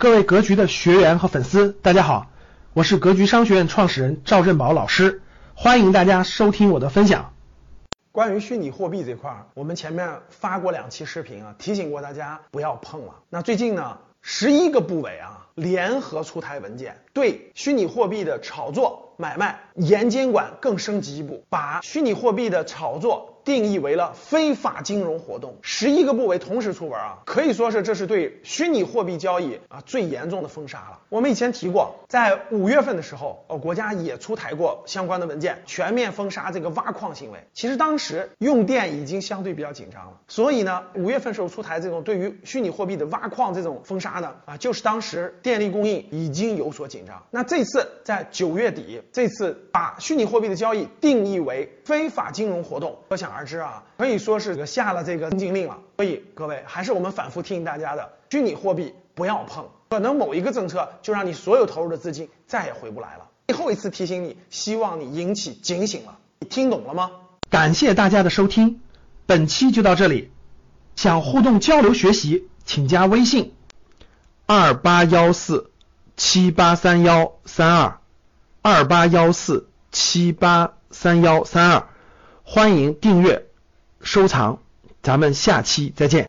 各位格局的学员和粉丝，大家好，我是格局商学院创始人赵振宝老师，欢迎大家收听我的分享。关于虚拟货币这块，我们前面发过两期视频啊，提醒过大家不要碰了。那最近呢，十一个部委啊联合出台文件，对虚拟货币的炒作买卖严监管更升级一步，把虚拟货币的炒作。定义为了非法金融活动，十一个部委同时出文啊，可以说是这是对虚拟货币交易啊最严重的封杀了。我们以前提过，在五月份的时候，呃，国家也出台过相关的文件，全面封杀这个挖矿行为。其实当时用电已经相对比较紧张了，所以呢，五月份时候出台这种对于虚拟货币的挖矿这种封杀呢，啊，就是当时电力供应已经有所紧张。那这次在九月底，这次把虚拟货币的交易定义为非法金融活动，可想而。而知啊，可以说是个下了这个禁令了。所以各位，还是我们反复提醒大家的，虚拟货币不要碰，可能某一个政策就让你所有投入的资金再也回不来了。最后一次提醒你，希望你引起警醒了。你听懂了吗？感谢大家的收听，本期就到这里。想互动交流学习，请加微信二八幺四七八三幺三二二八幺四七八三幺三二。欢迎订阅、收藏，咱们下期再见。